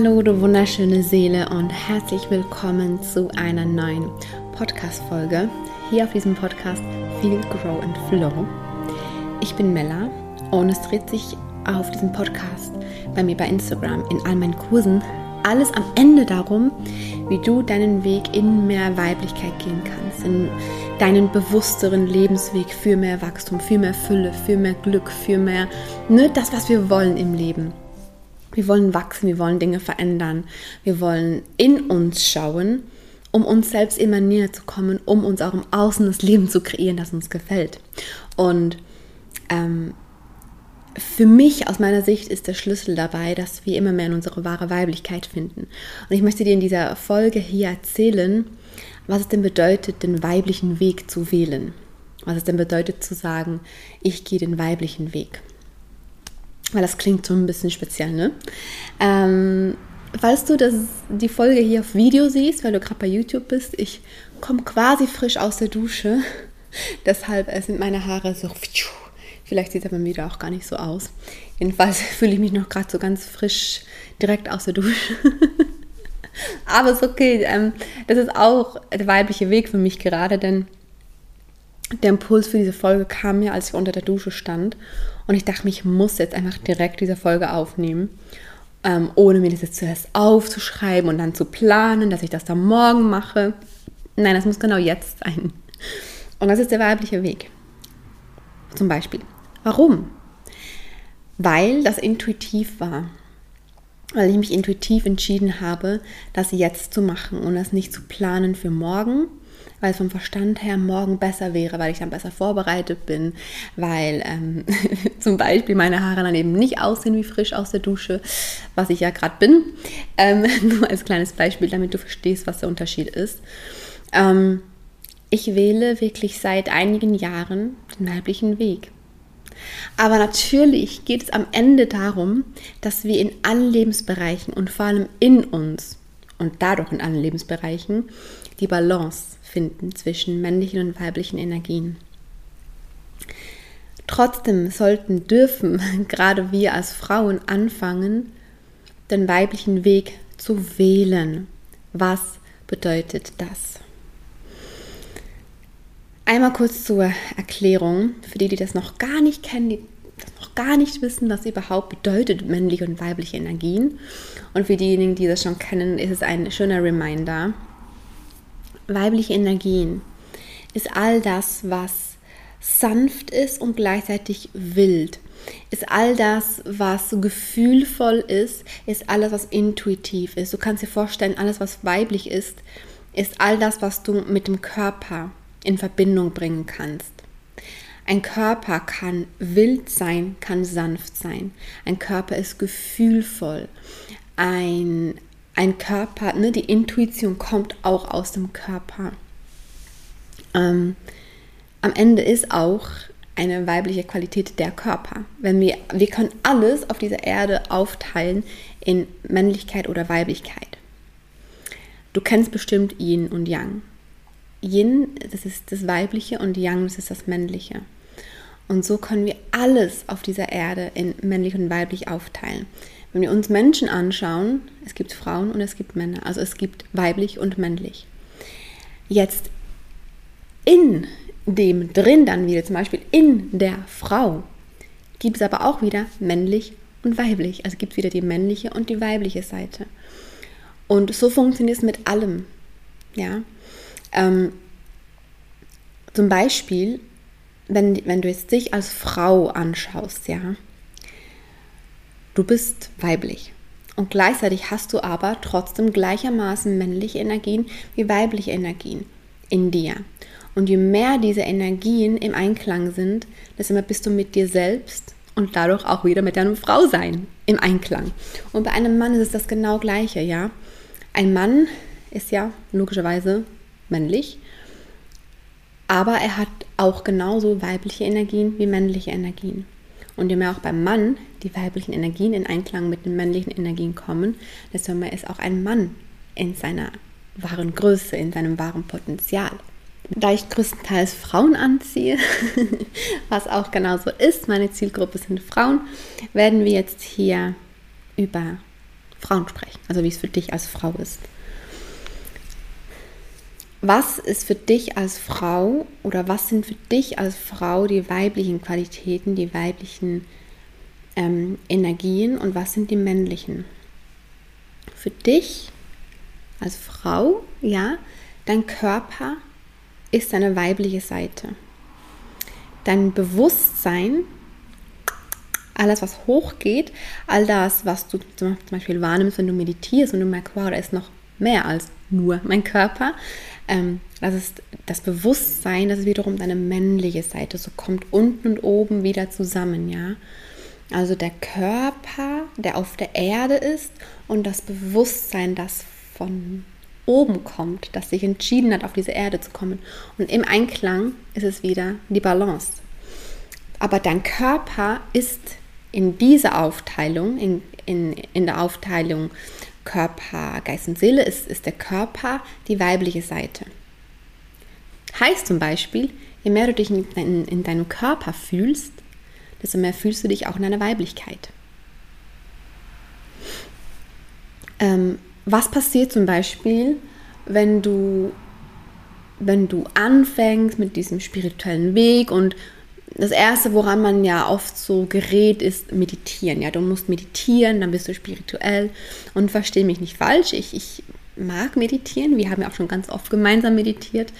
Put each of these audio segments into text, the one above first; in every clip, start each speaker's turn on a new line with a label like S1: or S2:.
S1: Hallo, du wunderschöne Seele und herzlich willkommen zu einer neuen Podcast-Folge hier auf diesem Podcast Feel, Grow and Flow. Ich bin Mella und es dreht sich auf diesem Podcast bei mir bei Instagram in all meinen Kursen alles am Ende darum, wie du deinen Weg in mehr Weiblichkeit gehen kannst, in deinen bewussteren Lebensweg für mehr Wachstum, für mehr Fülle, für mehr Glück, für mehr, ne, das, was wir wollen im Leben. Wir wollen wachsen, wir wollen Dinge verändern, wir wollen in uns schauen, um uns selbst immer näher zu kommen, um uns auch im Außen das Leben zu kreieren, das uns gefällt. Und ähm, für mich aus meiner Sicht ist der Schlüssel dabei, dass wir immer mehr in unsere wahre Weiblichkeit finden. Und ich möchte dir in dieser Folge hier erzählen, was es denn bedeutet, den weiblichen Weg zu wählen. Was es denn bedeutet zu sagen, ich gehe den weiblichen Weg. Weil das klingt so ein bisschen speziell, ne? Ähm, falls du das, die Folge hier auf Video siehst, weil du gerade bei YouTube bist, ich komme quasi frisch aus der Dusche. Deshalb sind meine Haare so Vielleicht sieht es beim Video auch gar nicht so aus. Jedenfalls fühle ich mich noch gerade so ganz frisch direkt aus der Dusche. Aber es ist okay. Ähm, das ist auch der weibliche Weg für mich gerade, denn der Impuls für diese Folge kam mir, als ich unter der Dusche stand. Und ich dachte ich muss jetzt einfach direkt diese Folge aufnehmen, ähm, ohne mir das jetzt zuerst aufzuschreiben und dann zu planen, dass ich das dann morgen mache. Nein, das muss genau jetzt sein. Und das ist der weibliche Weg. Zum Beispiel. Warum? Weil das intuitiv war. Weil ich mich intuitiv entschieden habe, das jetzt zu machen und das nicht zu planen für morgen, weil es vom Verstand her morgen besser wäre, weil ich dann besser vorbereitet bin, weil ähm, zum Beispiel meine Haare dann eben nicht aussehen wie frisch aus der Dusche, was ich ja gerade bin. Ähm, nur als kleines Beispiel, damit du verstehst, was der Unterschied ist. Ähm, ich wähle wirklich seit einigen Jahren den weiblichen Weg. Aber natürlich geht es am Ende darum, dass wir in allen Lebensbereichen und vor allem in uns und dadurch in allen Lebensbereichen die Balance finden zwischen männlichen und weiblichen Energien. Trotzdem sollten, dürfen gerade wir als Frauen anfangen, den weiblichen Weg zu wählen. Was bedeutet das? Einmal kurz zur Erklärung, für die, die das noch gar nicht kennen, die das noch gar nicht wissen, was überhaupt bedeutet männliche und weibliche Energien. Und für diejenigen, die das schon kennen, ist es ein schöner Reminder. Weibliche Energien ist all das, was sanft ist und gleichzeitig wild. Ist all das, was gefühlvoll ist, ist alles, was intuitiv ist. Du kannst dir vorstellen, alles, was weiblich ist, ist all das, was du mit dem Körper in Verbindung bringen kannst. Ein Körper kann wild sein, kann sanft sein. Ein Körper ist gefühlvoll. Ein, ein Körper, ne, die Intuition kommt auch aus dem Körper. Ähm, am Ende ist auch eine weibliche Qualität der Körper. Wenn wir, wir können alles auf dieser Erde aufteilen in Männlichkeit oder Weiblichkeit. Du kennst bestimmt Yin und Yang. Yin, das ist das Weibliche und Yang, das ist das Männliche. Und so können wir alles auf dieser Erde in männlich und weiblich aufteilen. Wenn wir uns Menschen anschauen, es gibt Frauen und es gibt Männer, also es gibt weiblich und männlich. Jetzt in dem drin dann wieder, zum Beispiel in der Frau, gibt es aber auch wieder männlich und weiblich. Also gibt es wieder die männliche und die weibliche Seite. Und so funktioniert es mit allem. Ja, ähm, zum Beispiel, wenn, wenn du jetzt dich als Frau anschaust, ja, du bist weiblich. Und gleichzeitig hast du aber trotzdem gleichermaßen männliche Energien wie weibliche Energien in dir. Und je mehr diese Energien im Einklang sind, desto mehr bist du mit dir selbst und dadurch auch wieder mit deinem Frausein im Einklang. Und bei einem Mann ist es das genau gleiche, ja. Ein Mann ist ja logischerweise männlich, aber er hat auch genauso weibliche Energien wie männliche Energien. Und je mehr auch beim Mann die weiblichen Energien in Einklang mit den männlichen Energien kommen, desto mehr ist auch ein Mann in seiner wahren Größe, in seinem wahren Potenzial. Da ich größtenteils Frauen anziehe, was auch genauso ist, meine Zielgruppe sind Frauen, werden wir jetzt hier über Frauen sprechen, also wie es für dich als Frau ist. Was ist für dich als Frau oder was sind für dich als Frau die weiblichen Qualitäten, die weiblichen ähm, Energien und was sind die männlichen? Für dich als Frau, ja, dein Körper ist deine weibliche Seite. Dein Bewusstsein, alles was hochgeht, all das, was du zum Beispiel wahrnimmst, wenn du meditierst und du merkst, wow, da ist noch mehr als nur mein Körper. Ähm, das ist das Bewusstsein, das ist wiederum deine männliche Seite. So kommt unten und oben wieder zusammen, ja. Also der Körper, der auf der Erde ist und das Bewusstsein, das von oben kommt, das sich entschieden hat, auf diese Erde zu kommen. Und im Einklang ist es wieder die Balance. Aber dein Körper ist in dieser Aufteilung, in, in, in der Aufteilung Körper, Geist und Seele, ist, ist der Körper die weibliche Seite. Heißt zum Beispiel, je mehr du dich in, in, in deinem Körper fühlst, desto mehr fühlst du dich auch in deiner Weiblichkeit. Ähm, was passiert zum Beispiel, wenn du, wenn du anfängst mit diesem spirituellen Weg und das erste, woran man ja oft so gerät, ist meditieren. Ja, du musst meditieren, dann bist du spirituell. Und verstehe mich nicht falsch, ich, ich mag meditieren. Wir haben ja auch schon ganz oft gemeinsam meditiert.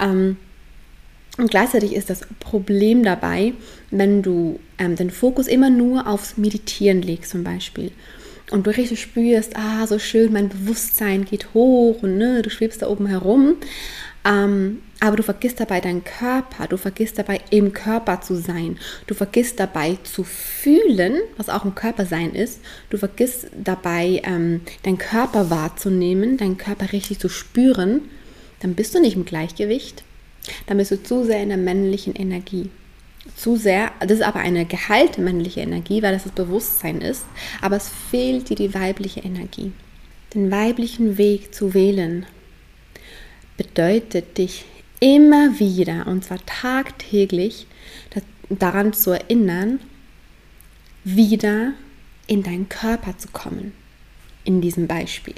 S1: Ähm, und gleichzeitig ist das Problem dabei, wenn du ähm, den Fokus immer nur aufs Meditieren legst, zum Beispiel und du richtig spürst, ah, so schön, mein Bewusstsein geht hoch und ne, du schwebst da oben herum. Ähm, aber du vergisst dabei deinen Körper, du vergisst dabei im Körper zu sein, du vergisst dabei zu fühlen, was auch im Körper sein ist, du vergisst dabei ähm, deinen Körper wahrzunehmen, deinen Körper richtig zu spüren, dann bist du nicht im Gleichgewicht, dann bist du zu sehr in der männlichen Energie. Zu sehr, das ist aber eine geheilte männliche Energie, weil das das Bewusstsein ist, aber es fehlt dir die weibliche Energie. Den weiblichen Weg zu wählen bedeutet dich immer wieder, und zwar tagtäglich, daran zu erinnern, wieder in deinen Körper zu kommen, in diesem Beispiel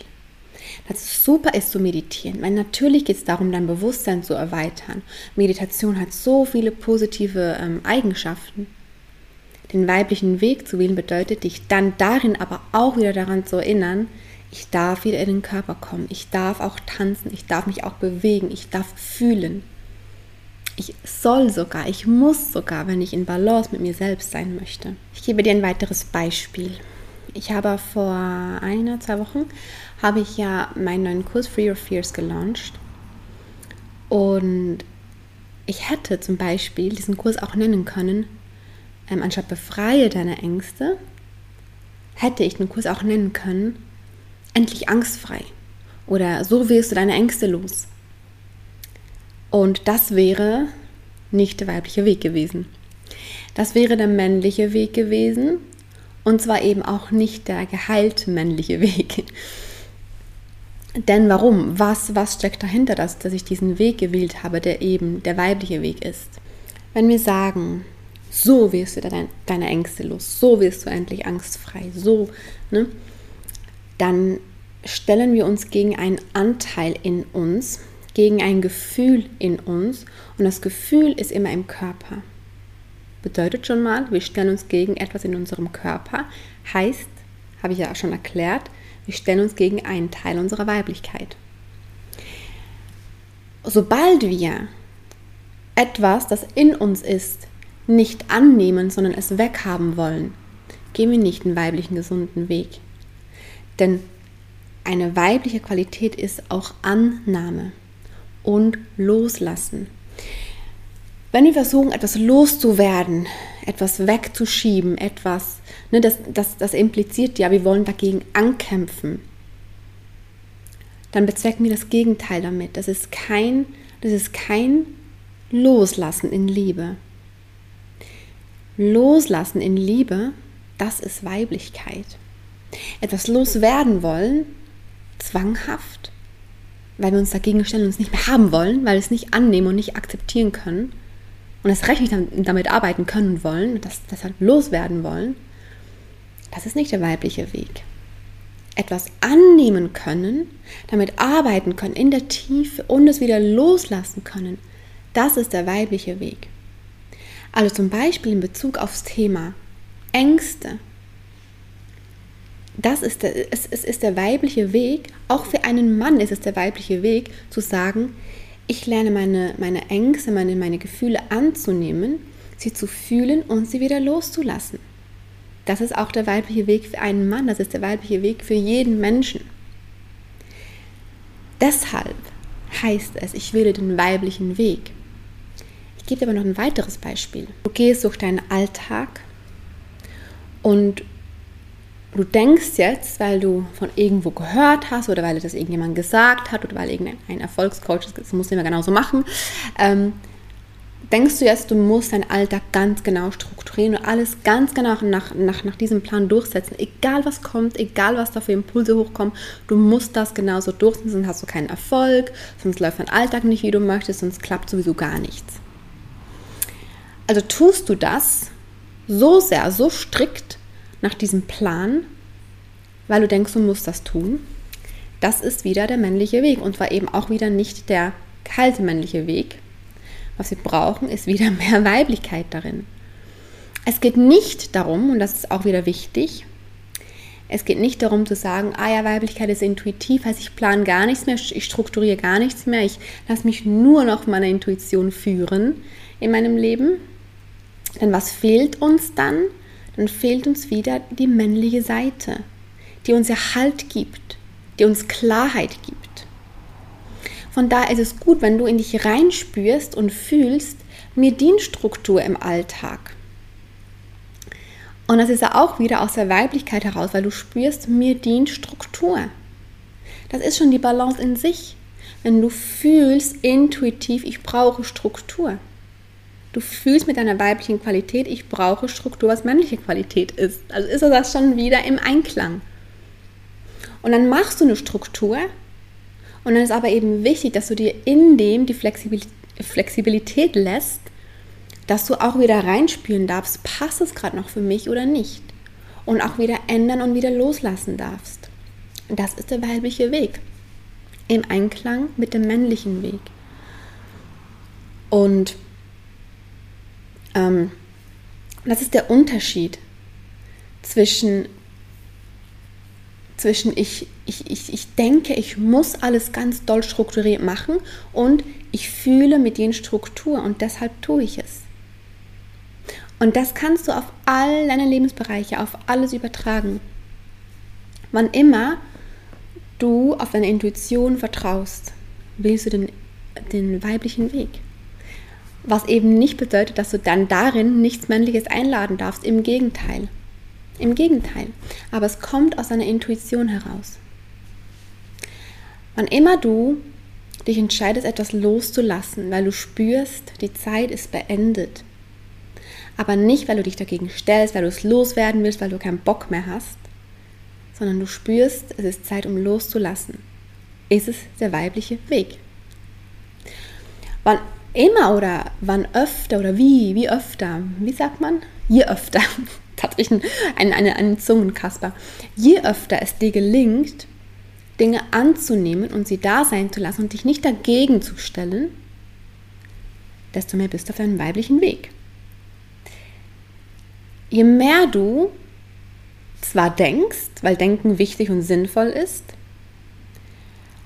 S1: dass super ist zu meditieren, weil natürlich geht es darum, dein Bewusstsein zu erweitern. Meditation hat so viele positive ähm, Eigenschaften. Den weiblichen Weg zu wählen bedeutet, dich dann darin aber auch wieder daran zu erinnern, ich darf wieder in den Körper kommen, ich darf auch tanzen, ich darf mich auch bewegen, ich darf fühlen. Ich soll sogar, ich muss sogar, wenn ich in Balance mit mir selbst sein möchte. Ich gebe dir ein weiteres Beispiel. Ich habe vor einer, zwei Wochen habe ich ja meinen neuen Kurs Free Your Fears gelauncht. Und ich hätte zum Beispiel diesen Kurs auch nennen können, ähm, anstatt befreie deine Ängste, hätte ich den Kurs auch nennen können, endlich angstfrei. Oder so wirst du deine Ängste los. Und das wäre nicht der weibliche Weg gewesen. Das wäre der männliche Weg gewesen. Und zwar eben auch nicht der geheilte männliche Weg. Denn warum? Was, was steckt dahinter, dass, dass ich diesen Weg gewählt habe, der eben der weibliche Weg ist? Wenn wir sagen, so wirst du dein, deine Ängste los, so wirst du endlich angstfrei, so, ne? dann stellen wir uns gegen einen Anteil in uns, gegen ein Gefühl in uns und das Gefühl ist immer im Körper. Bedeutet schon mal, wir stellen uns gegen etwas in unserem Körper, heißt, habe ich ja schon erklärt, wir stellen uns gegen einen Teil unserer Weiblichkeit. Sobald wir etwas, das in uns ist, nicht annehmen, sondern es weghaben wollen, gehen wir nicht den weiblichen gesunden Weg. Denn eine weibliche Qualität ist auch Annahme und Loslassen. Wenn wir versuchen, etwas loszuwerden, etwas wegzuschieben, etwas, ne, das, das, das impliziert ja, wir wollen dagegen ankämpfen, dann bezwecken wir das Gegenteil damit. Das ist kein, das ist kein Loslassen in Liebe. Loslassen in Liebe, das ist Weiblichkeit. Etwas loswerden wollen, zwanghaft, weil wir uns dagegen stellen und es nicht mehr haben wollen, weil wir es nicht annehmen und nicht akzeptieren können, und das Recht nicht damit arbeiten können und wollen, das, das halt loswerden wollen, das ist nicht der weibliche Weg. etwas annehmen können, damit arbeiten können in der Tiefe und es wieder loslassen können, das ist der weibliche Weg. Also zum Beispiel in Bezug aufs Thema Ängste. Das ist der, es, es ist der weibliche Weg, auch für einen Mann ist es der weibliche Weg, zu sagen, ich lerne meine, meine Ängste, meine, meine Gefühle anzunehmen, sie zu fühlen und sie wieder loszulassen. Das ist auch der weibliche Weg für einen Mann, das ist der weibliche Weg für jeden Menschen. Deshalb heißt es, ich wähle den weiblichen Weg. Ich gebe dir aber noch ein weiteres Beispiel. Du gehst durch deinen Alltag du denkst jetzt, weil du von irgendwo gehört hast oder weil das irgendjemand gesagt hat oder weil irgendein Erfolgscoach das muss immer genauso machen, ähm, denkst du jetzt, du musst deinen Alltag ganz genau strukturieren und alles ganz genau nach, nach, nach diesem Plan durchsetzen. Egal was kommt, egal was da für Impulse hochkommen, du musst das genauso durchsetzen, sonst hast du keinen Erfolg, sonst läuft dein Alltag nicht, wie du möchtest, sonst klappt sowieso gar nichts. Also tust du das so sehr, so strikt nach diesem Plan, weil du denkst, du musst das tun. Das ist wieder der männliche Weg und zwar eben auch wieder nicht der kalte männliche Weg, was wir brauchen, ist wieder mehr Weiblichkeit darin. Es geht nicht darum, und das ist auch wieder wichtig, es geht nicht darum zu sagen, ah ja, Weiblichkeit ist intuitiv, heißt ich plane gar nichts mehr, ich strukturiere gar nichts mehr, ich lasse mich nur noch meiner Intuition führen in meinem Leben. Denn was fehlt uns dann? Dann fehlt uns wieder die männliche Seite, die uns Erhalt gibt, die uns Klarheit gibt. Von daher ist es gut, wenn du in dich reinspürst und fühlst, mir dient Struktur im Alltag. Und das ist ja auch wieder aus der Weiblichkeit heraus, weil du spürst, mir dient Struktur. Das ist schon die Balance in sich. Wenn du fühlst intuitiv, ich brauche Struktur. Du fühlst mit deiner weiblichen Qualität, ich brauche Struktur, was männliche Qualität ist. Also ist das schon wieder im Einklang. Und dann machst du eine Struktur und dann ist aber eben wichtig, dass du dir in dem die Flexibilität lässt, dass du auch wieder reinspüren darfst, passt es gerade noch für mich oder nicht. Und auch wieder ändern und wieder loslassen darfst. Das ist der weibliche Weg. Im Einklang mit dem männlichen Weg. Und ähm, das ist der Unterschied zwischen zwischen ich, ich, ich, ich denke, ich muss alles ganz doll strukturiert machen und ich fühle mit den Struktur und deshalb tue ich es. Und das kannst du auf all deine Lebensbereiche, auf alles übertragen. Wann immer du auf deine Intuition vertraust, wählst du den, den weiblichen Weg. Was eben nicht bedeutet, dass du dann darin nichts Männliches einladen darfst. Im Gegenteil. Im Gegenteil, aber es kommt aus deiner Intuition heraus. Wann immer du dich entscheidest, etwas loszulassen, weil du spürst, die Zeit ist beendet, aber nicht, weil du dich dagegen stellst, weil du es loswerden willst, weil du keinen Bock mehr hast, sondern du spürst, es ist Zeit, um loszulassen, ist es der weibliche Weg. Wann immer oder wann öfter oder wie, wie öfter, wie sagt man? Je öfter tatsächlich ein, ein, einen Zungenkasper. Je öfter es dir gelingt, Dinge anzunehmen und sie da sein zu lassen und dich nicht dagegen zu stellen, desto mehr bist du auf deinem weiblichen Weg. Je mehr du zwar denkst, weil Denken wichtig und sinnvoll ist,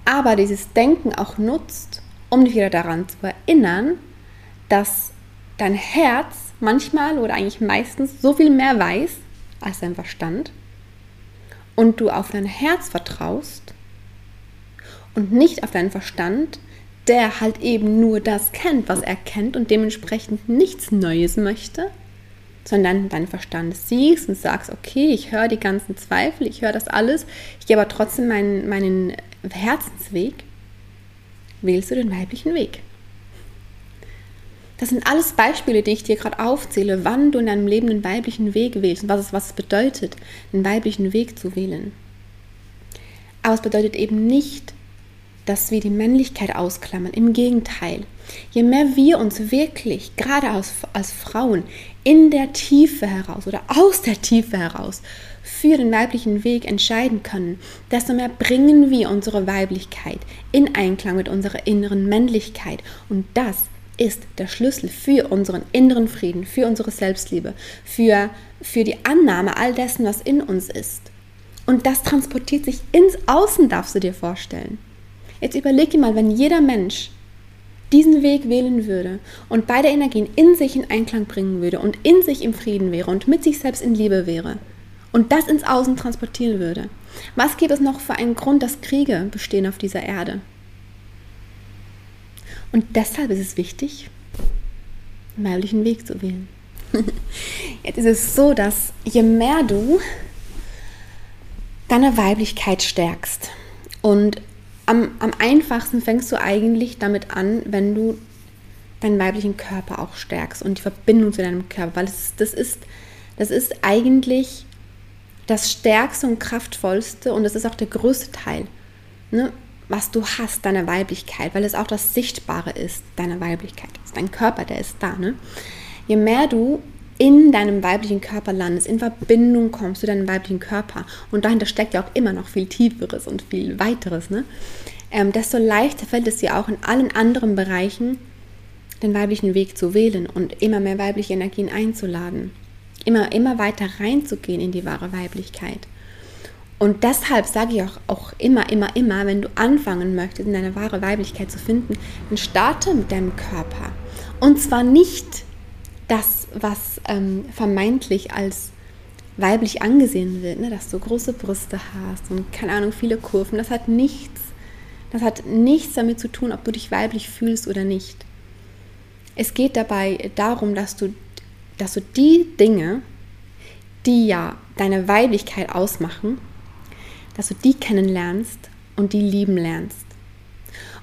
S1: aber dieses Denken auch nutzt, um dich wieder daran zu erinnern, dass dein Herz manchmal oder eigentlich meistens so viel mehr weiß als dein Verstand und du auf dein Herz vertraust und nicht auf deinen Verstand, der halt eben nur das kennt, was er kennt und dementsprechend nichts Neues möchte, sondern deinen Verstand siehst und sagst, okay, ich höre die ganzen Zweifel, ich höre das alles, ich gehe aber trotzdem meinen, meinen Herzensweg, wählst du den weiblichen Weg. Das sind alles Beispiele, die ich dir gerade aufzähle, wann du in deinem Leben den weiblichen Weg wählst und was es, was es bedeutet, den weiblichen Weg zu wählen. Aber es bedeutet eben nicht, dass wir die Männlichkeit ausklammern. Im Gegenteil, je mehr wir uns wirklich, gerade als, als Frauen, in der Tiefe heraus oder aus der Tiefe heraus für den weiblichen Weg entscheiden können, desto mehr bringen wir unsere Weiblichkeit in Einklang mit unserer inneren Männlichkeit. Und das ist der Schlüssel für unseren inneren Frieden, für unsere Selbstliebe, für, für die Annahme all dessen, was in uns ist. Und das transportiert sich ins Außen, darfst du dir vorstellen. Jetzt überleg dir mal, wenn jeder Mensch diesen Weg wählen würde und beide Energien in sich in Einklang bringen würde und in sich im Frieden wäre und mit sich selbst in Liebe wäre und das ins Außen transportieren würde, was gibt es noch für einen Grund, dass Kriege bestehen auf dieser Erde? Und deshalb ist es wichtig, einen weiblichen Weg zu wählen. Jetzt ist es so, dass je mehr du deine Weiblichkeit stärkst und am, am einfachsten fängst du eigentlich damit an, wenn du deinen weiblichen Körper auch stärkst und die Verbindung zu deinem Körper, weil das, das, ist, das ist eigentlich das stärkste und kraftvollste und das ist auch der größte Teil, ne, was du hast, deiner Weiblichkeit, weil es auch das Sichtbare ist, deiner Weiblichkeit. Ist dein Körper, der ist da. Ne? Je mehr du in deinem weiblichen Körper landest, in Verbindung kommst zu deinem weiblichen Körper und dahinter steckt ja auch immer noch viel Tieferes und viel Weiteres, ne? Ähm, desto leichter fällt es dir auch in allen anderen Bereichen, den weiblichen Weg zu wählen und immer mehr weibliche Energien einzuladen, immer, immer weiter reinzugehen in die wahre Weiblichkeit. Und deshalb sage ich auch, auch immer, immer, immer, wenn du anfangen möchtest, in deine wahre Weiblichkeit zu finden, dann starte mit deinem Körper. Und zwar nicht das, was ähm, vermeintlich als weiblich angesehen wird, ne? dass du große Brüste hast und keine Ahnung, viele Kurven. Das hat nichts, das hat nichts damit zu tun, ob du dich weiblich fühlst oder nicht. Es geht dabei darum, dass du, dass du die Dinge, die ja deine Weiblichkeit ausmachen, dass du die kennenlernst und die lieben lernst.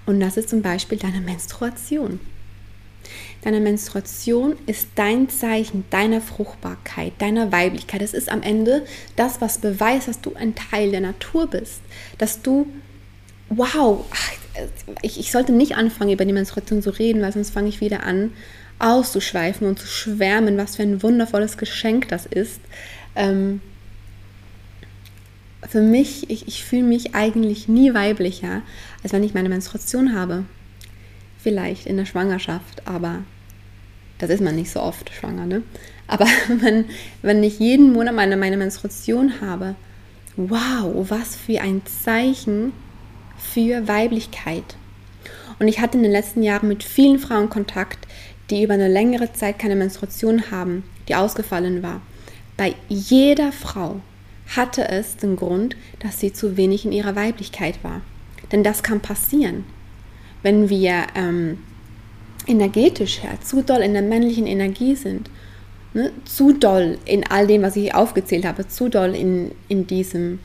S1: Und das ist zum Beispiel deine Menstruation. Deine Menstruation ist dein Zeichen deiner Fruchtbarkeit, deiner Weiblichkeit. Es ist am Ende das, was beweist, dass du ein Teil der Natur bist. Dass du, wow, ich, ich sollte nicht anfangen, über die Menstruation zu reden, weil sonst fange ich wieder an, auszuschweifen und zu schwärmen, was für ein wundervolles Geschenk das ist. Ähm, für mich, ich, ich fühle mich eigentlich nie weiblicher, als wenn ich meine Menstruation habe. Vielleicht in der Schwangerschaft, aber das ist man nicht so oft schwanger, ne? Aber wenn, wenn ich jeden Monat meine, meine Menstruation habe, wow, was für ein Zeichen für Weiblichkeit. Und ich hatte in den letzten Jahren mit vielen Frauen Kontakt, die über eine längere Zeit keine Menstruation haben, die ausgefallen war. Bei jeder Frau hatte es den Grund, dass sie zu wenig in ihrer Weiblichkeit war. Denn das kann passieren, wenn wir ähm, energetisch her zu doll in der männlichen Energie sind, ne? zu doll in all dem, was ich aufgezählt habe, zu doll in, in diesem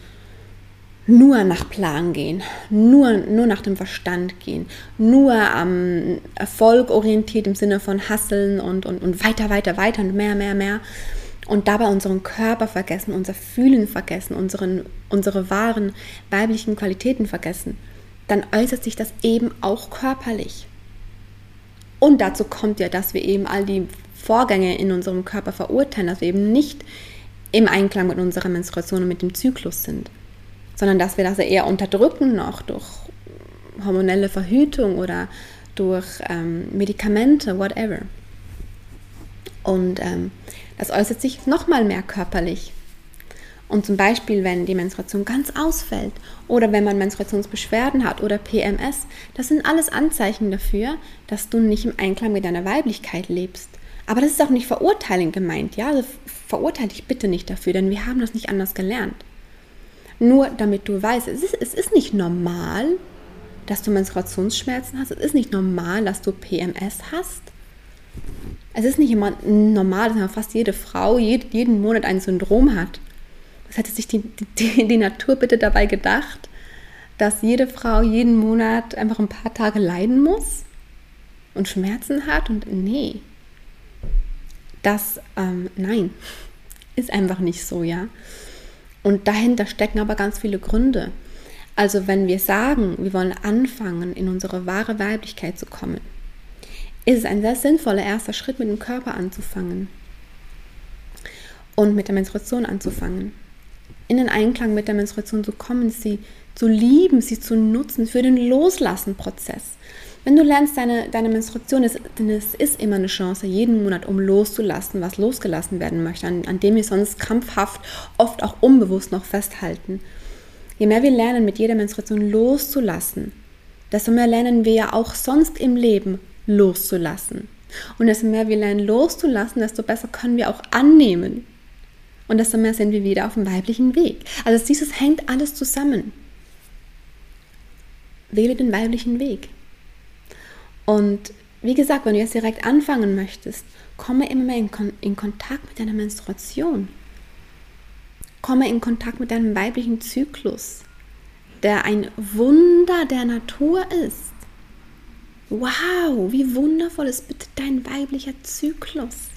S1: nur nach Plan gehen, nur, nur nach dem Verstand gehen, nur am Erfolg orientiert im Sinne von Hasseln und, und, und weiter, weiter, weiter und mehr, mehr, mehr. Und dabei unseren Körper vergessen, unser Fühlen vergessen, unseren, unsere wahren weiblichen Qualitäten vergessen, dann äußert sich das eben auch körperlich. Und dazu kommt ja, dass wir eben all die Vorgänge in unserem Körper verurteilen, dass wir eben nicht im Einklang mit unserer Menstruation und mit dem Zyklus sind, sondern dass wir das eher unterdrücken noch durch hormonelle Verhütung oder durch ähm, Medikamente, whatever. Und ähm, das äußert sich nochmal mehr körperlich. Und zum Beispiel, wenn die Menstruation ganz ausfällt oder wenn man Menstruationsbeschwerden hat oder PMS, das sind alles Anzeichen dafür, dass du nicht im Einklang mit deiner Weiblichkeit lebst. Aber das ist auch nicht verurteilend gemeint, ja? Also verurteile dich bitte nicht dafür, denn wir haben das nicht anders gelernt. Nur damit du weißt, es ist, es ist nicht normal, dass du Menstruationsschmerzen hast. Es ist nicht normal, dass du PMS hast es ist nicht immer normal, dass fast jede Frau jeden Monat ein Syndrom hat. Was hätte sich die, die, die Natur bitte dabei gedacht, dass jede Frau jeden Monat einfach ein paar Tage leiden muss und Schmerzen hat? Und nee, das, ähm, nein, ist einfach nicht so, ja. Und dahinter stecken aber ganz viele Gründe. Also wenn wir sagen, wir wollen anfangen, in unsere wahre Weiblichkeit zu kommen, ist es ein sehr sinnvoller erster Schritt, mit dem Körper anzufangen und mit der Menstruation anzufangen. In den Einklang mit der Menstruation zu kommen, sie zu lieben, sie zu nutzen für den Loslassen-Prozess. Wenn du lernst, deine, deine Menstruation ist, denn es ist immer eine Chance, jeden Monat, um loszulassen, was losgelassen werden möchte, an, an dem wir sonst krampfhaft, oft auch unbewusst noch festhalten. Je mehr wir lernen, mit jeder Menstruation loszulassen, desto mehr lernen wir ja auch sonst im Leben loszulassen. Und desto mehr wir lernen loszulassen, desto besser können wir auch annehmen. Und desto mehr sind wir wieder auf dem weiblichen Weg. Also dieses hängt alles zusammen. Wähle den weiblichen Weg. Und wie gesagt, wenn du jetzt direkt anfangen möchtest, komme immer mehr in, Kon in Kontakt mit deiner Menstruation. Komme in Kontakt mit deinem weiblichen Zyklus, der ein Wunder der Natur ist. Wow, wie wundervoll ist bitte dein weiblicher Zyklus.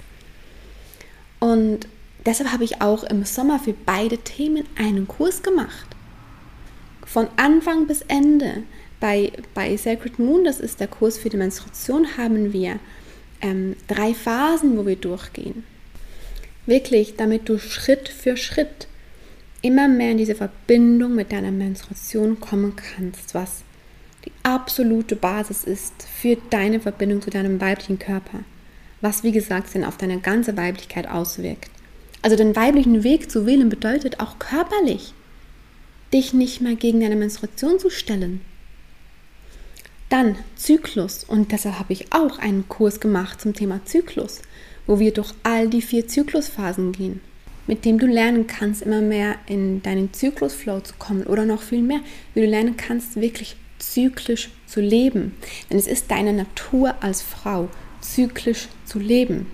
S1: Und deshalb habe ich auch im Sommer für beide Themen einen Kurs gemacht. Von Anfang bis Ende bei, bei Sacred Moon, das ist der Kurs für die Menstruation, haben wir ähm, drei Phasen, wo wir durchgehen. Wirklich, damit du Schritt für Schritt immer mehr in diese Verbindung mit deiner Menstruation kommen kannst, was die absolute Basis ist für deine Verbindung zu deinem weiblichen Körper, was wie gesagt sich auf deine ganze Weiblichkeit auswirkt. Also den weiblichen Weg zu wählen bedeutet auch körperlich, dich nicht mehr gegen deine Menstruation zu stellen, dann Zyklus. Und deshalb habe ich auch einen Kurs gemacht zum Thema Zyklus, wo wir durch all die vier Zyklusphasen gehen, mit dem du lernen kannst, immer mehr in deinen Zyklusflow zu kommen oder noch viel mehr, wie du lernen kannst, wirklich zyklisch zu leben. Denn es ist deine Natur als Frau, zyklisch zu leben.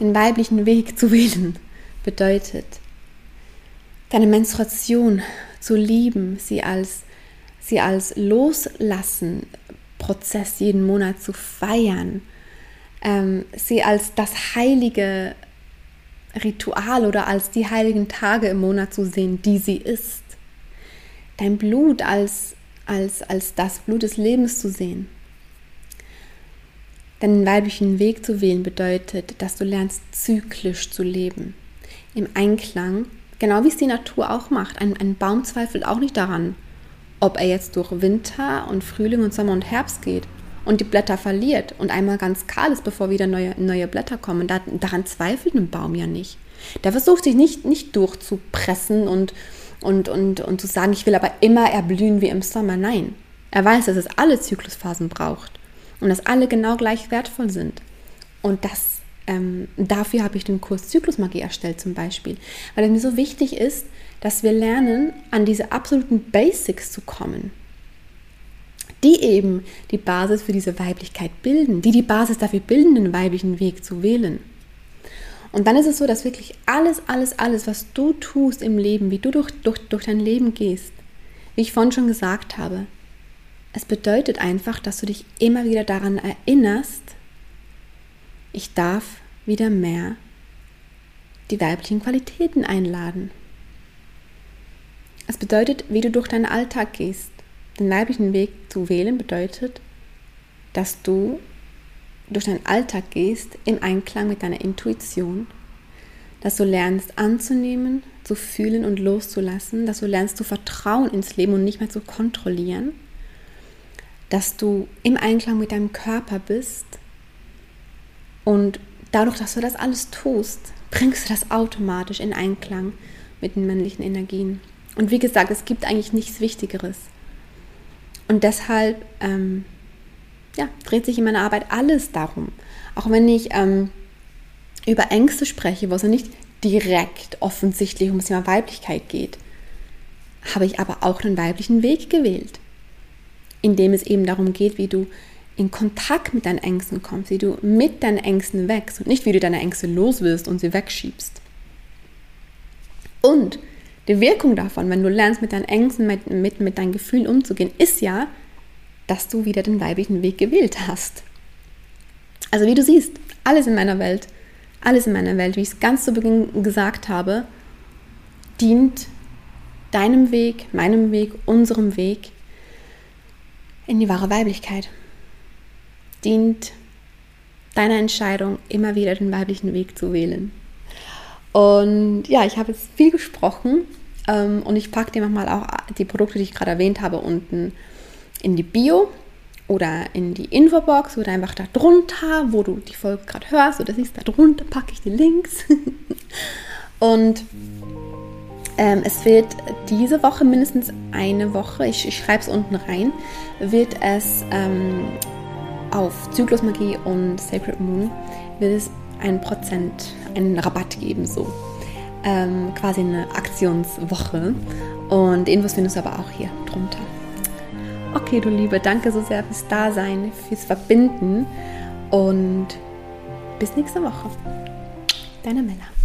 S1: Den weiblichen Weg zu wählen bedeutet, deine Menstruation zu lieben, sie als sie als Loslassen-Prozess jeden Monat zu feiern, ähm, sie als das heilige Ritual oder als die heiligen Tage im Monat zu sehen, die sie ist. Dein Blut als, als, als das Blut des Lebens zu sehen. Deinen weiblichen Weg zu wählen bedeutet, dass du lernst, zyklisch zu leben. Im Einklang, genau wie es die Natur auch macht. Ein, ein Baum zweifelt auch nicht daran, ob er jetzt durch Winter und Frühling und Sommer und Herbst geht und die Blätter verliert und einmal ganz kahl ist, bevor wieder neue, neue Blätter kommen. Da, daran zweifelt ein Baum ja nicht. Der versucht sich nicht, nicht durchzupressen und, und, und, und zu sagen, ich will aber immer erblühen wie im Sommer. Nein, er weiß, dass es alle Zyklusphasen braucht und dass alle genau gleich wertvoll sind. Und das, ähm, dafür habe ich den Kurs Zyklusmagie erstellt zum Beispiel, weil es mir so wichtig ist, dass wir lernen, an diese absoluten Basics zu kommen, die eben die Basis für diese Weiblichkeit bilden, die die Basis dafür bilden, den weiblichen Weg zu wählen. Und dann ist es so, dass wirklich alles, alles, alles, was du tust im Leben, wie du durch, durch, durch dein Leben gehst, wie ich vorhin schon gesagt habe, es bedeutet einfach, dass du dich immer wieder daran erinnerst, ich darf wieder mehr die weiblichen Qualitäten einladen. Es bedeutet, wie du durch deinen Alltag gehst. Den weiblichen Weg zu wählen bedeutet, dass du durch deinen Alltag gehst im Einklang mit deiner Intuition, dass du lernst anzunehmen, zu fühlen und loszulassen, dass du lernst zu vertrauen ins Leben und nicht mehr zu kontrollieren, dass du im Einklang mit deinem Körper bist und dadurch, dass du das alles tust, bringst du das automatisch in Einklang mit den männlichen Energien. Und wie gesagt, es gibt eigentlich nichts Wichtigeres. Und deshalb ähm, ja, dreht sich in meiner Arbeit alles darum. Auch wenn ich ähm, über Ängste spreche, wo es nicht direkt offensichtlich um das Thema Weiblichkeit geht, habe ich aber auch den weiblichen Weg gewählt, indem es eben darum geht, wie du in Kontakt mit deinen Ängsten kommst, wie du mit deinen Ängsten wächst und nicht wie du deine Ängste loswirst und sie wegschiebst. Und die Wirkung davon, wenn du lernst, mit deinen Ängsten, mit, mit, mit deinen Gefühlen umzugehen, ist ja, dass du wieder den weiblichen Weg gewählt hast. Also wie du siehst, alles in meiner Welt, alles in meiner Welt, wie ich es ganz zu Beginn gesagt habe, dient deinem Weg, meinem Weg, unserem Weg in die wahre Weiblichkeit. Dient deiner Entscheidung, immer wieder den weiblichen Weg zu wählen. Und ja, ich habe jetzt viel gesprochen ähm, und ich packe dir nochmal auch die Produkte, die ich gerade erwähnt habe, unten in die Bio oder in die Infobox oder einfach da drunter, wo du die Folge gerade hörst oder siehst, da drunter packe ich die Links. und ähm, es wird diese Woche mindestens eine Woche, ich, ich schreibe es unten rein, wird es ähm, auf Zyklusmagie und Sacred Moon wird es ein Prozent, einen Rabatt geben, so. Ähm, quasi eine Aktionswoche. Und Infos findest du aber auch hier drunter. Okay, du Liebe, danke so sehr fürs Dasein, fürs Verbinden und bis nächste Woche. Deine Männer.